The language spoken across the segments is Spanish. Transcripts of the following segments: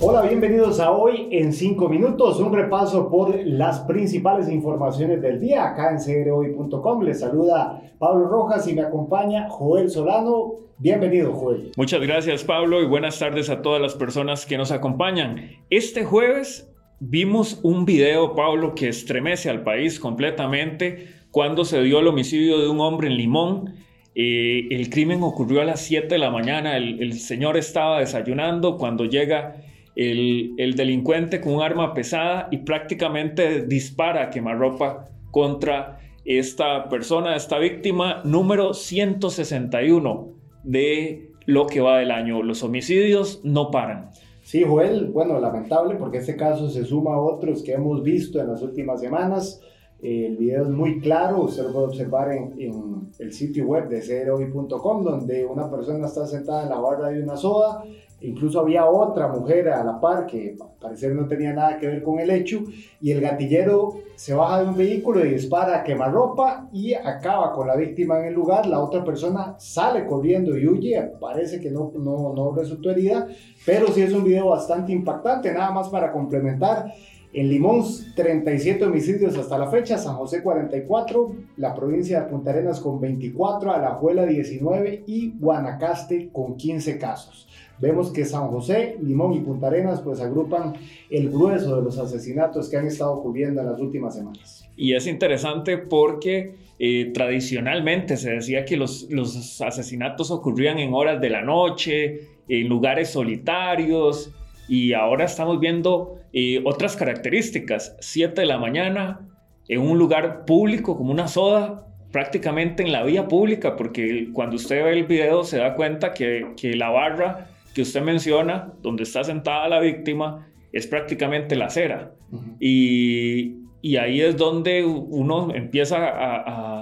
Hola, bienvenidos a Hoy en 5 Minutos, un repaso por las principales informaciones del día acá en crhoy.com. Les saluda Pablo Rojas y me acompaña Joel Solano. Bienvenido, Joel. Muchas gracias, Pablo, y buenas tardes a todas las personas que nos acompañan. Este jueves vimos un video, Pablo, que estremece al país completamente cuando se dio el homicidio de un hombre en Limón. Eh, el crimen ocurrió a las 7 de la mañana, el, el señor estaba desayunando cuando llega el, delincuente con un arma pesada y prácticamente dispara a quemarropa contra esta persona, esta víctima número 161 de lo que va del año. Los homicidios no paran. Sí, Joel, bueno, lamentable porque este caso se suma a otros que hemos visto en las últimas semanas. El video es muy claro, usted lo puede observar en, en el sitio web de ceroy.com, donde una persona está sentada en la barra de una soda Incluso había otra mujer a la par que al parecer no tenía nada que ver con el hecho y el gatillero se baja de un vehículo y dispara a quemarropa y acaba con la víctima en el lugar. La otra persona sale corriendo y huye. Parece que no, no, no resultó herida, pero sí es un video bastante impactante. Nada más para complementar. En Limón, 37 homicidios hasta la fecha, San José 44, la provincia de Punta Arenas con 24, Alajuela 19 y Guanacaste con 15 casos. Vemos que San José, Limón y Punta Arenas pues agrupan el grueso de los asesinatos que han estado ocurriendo en las últimas semanas. Y es interesante porque eh, tradicionalmente se decía que los, los asesinatos ocurrían en horas de la noche, en lugares solitarios, y ahora estamos viendo eh, otras características. 7 de la mañana, en un lugar público como una soda, prácticamente en la vía pública, porque cuando usted ve el video se da cuenta que, que la barra que usted menciona, donde está sentada la víctima, es prácticamente la acera. y, y, ahí es donde uno empieza a, a,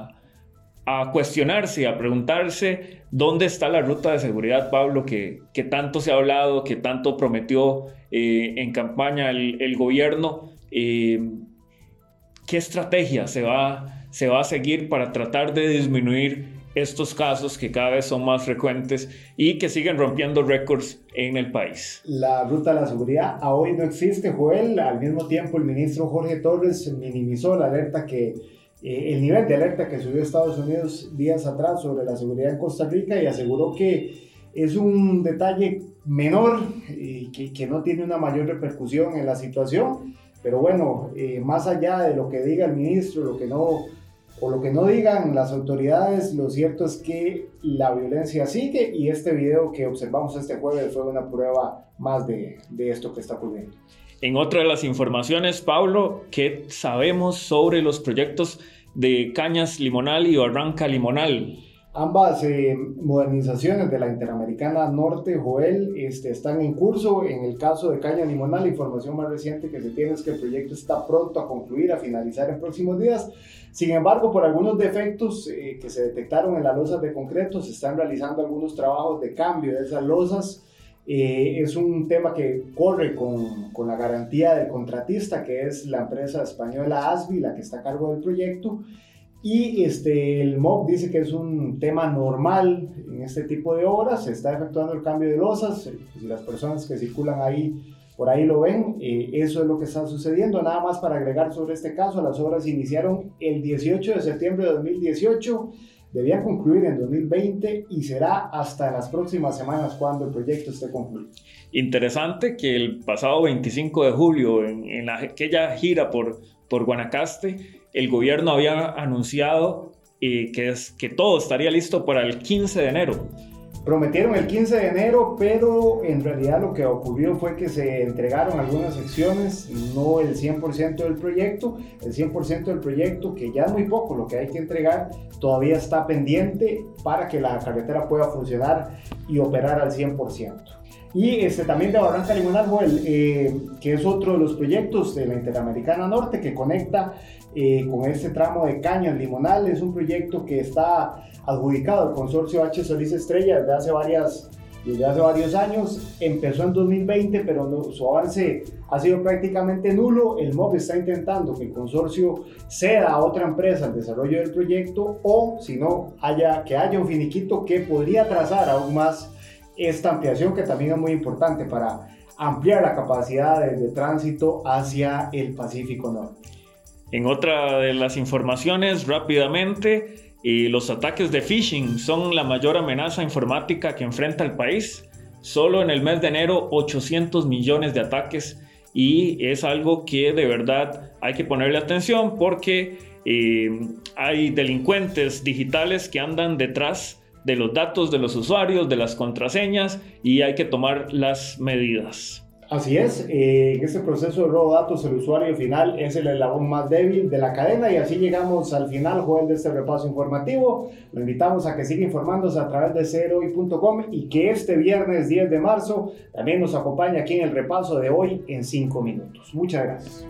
cuestionarse, a preguntarse dónde está la ruta de seguridad, Pablo, que, que tanto se ha hablado, que tanto prometió eh, en campaña el, gobierno. Eh, ¿Qué estrategia se va, se va a seguir para tratar de disminuir estos casos que cada vez son más frecuentes y que siguen rompiendo récords en el país. La ruta de la seguridad a hoy no existe, Joel. Al mismo tiempo, el ministro Jorge Torres minimizó la alerta que, eh, el nivel de alerta que subió Estados Unidos días atrás sobre la seguridad en Costa Rica y aseguró que es un detalle menor y que, que no tiene una mayor repercusión en la situación. Pero bueno, eh, más allá de lo que diga el ministro, lo que no o lo que no digan las autoridades, lo cierto es que la violencia sigue y este video que observamos este jueves fue una prueba más de, de esto que está ocurriendo. En otra de las informaciones, Pablo, ¿qué sabemos sobre los proyectos de Cañas Limonal y Barranca Limonal? Ambas eh, modernizaciones de la Interamericana Norte, Joel, este, están en curso. En el caso de Caña Limonal, la información más reciente que se tiene es que el proyecto está pronto a concluir, a finalizar en próximos días. Sin embargo, por algunos defectos eh, que se detectaron en las losas de concreto, se están realizando algunos trabajos de cambio de esas losas. Eh, es un tema que corre con, con, la garantía del contratista, que es la empresa española ASBI, la que está a cargo del proyecto. Y este, el MOB dice que es un tema normal en este tipo de obras, se está efectuando el cambio de losas, eh, pues, si las personas que circulan ahí por ahí lo ven, eh, eso es lo que está sucediendo. Nada más para agregar sobre este caso, las obras iniciaron el 18 de septiembre de 2018, debían concluir en 2020 y será hasta las próximas semanas cuando el proyecto esté concluido. Interesante que el pasado 25 de julio, en, aquella gira por, por Guanacaste, el gobierno había anunciado eh, que, es, que todo estaría listo para el 15 de enero. Prometieron el 15 de enero, pero en realidad lo que ocurrió fue que se entregaron algunas secciones, no el 100% del proyecto. El 100% del proyecto, que ya es muy poco lo que hay que entregar, todavía está pendiente para que la carretera pueda funcionar y operar al 100%. Y este, también de Barranca Limonal, eh, que es otro de los proyectos de la Interamericana Norte que conecta eh, con este tramo de Cañas Limonal. Es un proyecto que está adjudicado al consorcio H. Solís Estrella desde hace, varias, desde hace varios años. Empezó en 2020, pero su avance ha sido prácticamente nulo. El MOB está intentando que el consorcio ceda a otra empresa el desarrollo del proyecto o, si no, haya, que haya un finiquito que podría trazar aún más esta ampliación que también es muy importante para ampliar la capacidad de, tránsito hacia el Pacífico Norte. En otra de las informaciones, rápidamente, y los ataques de phishing son la mayor amenaza informática que enfrenta el país. Solo en el mes de enero 800 millones de ataques y es algo que de verdad hay que ponerle atención porque eh, hay delincuentes digitales que andan detrás de los datos de los usuarios, de las contraseñas y hay que tomar las medidas. Así es, eh, en este proceso de robo de datos el usuario final es el eslabón más débil de la cadena y así llegamos al final, Joel, de este repaso informativo. Lo invitamos a que siga informándose a través de ceroy.com y que este viernes 10 de marzo también nos acompañe aquí en el repaso de hoy en 5 minutos. Muchas gracias.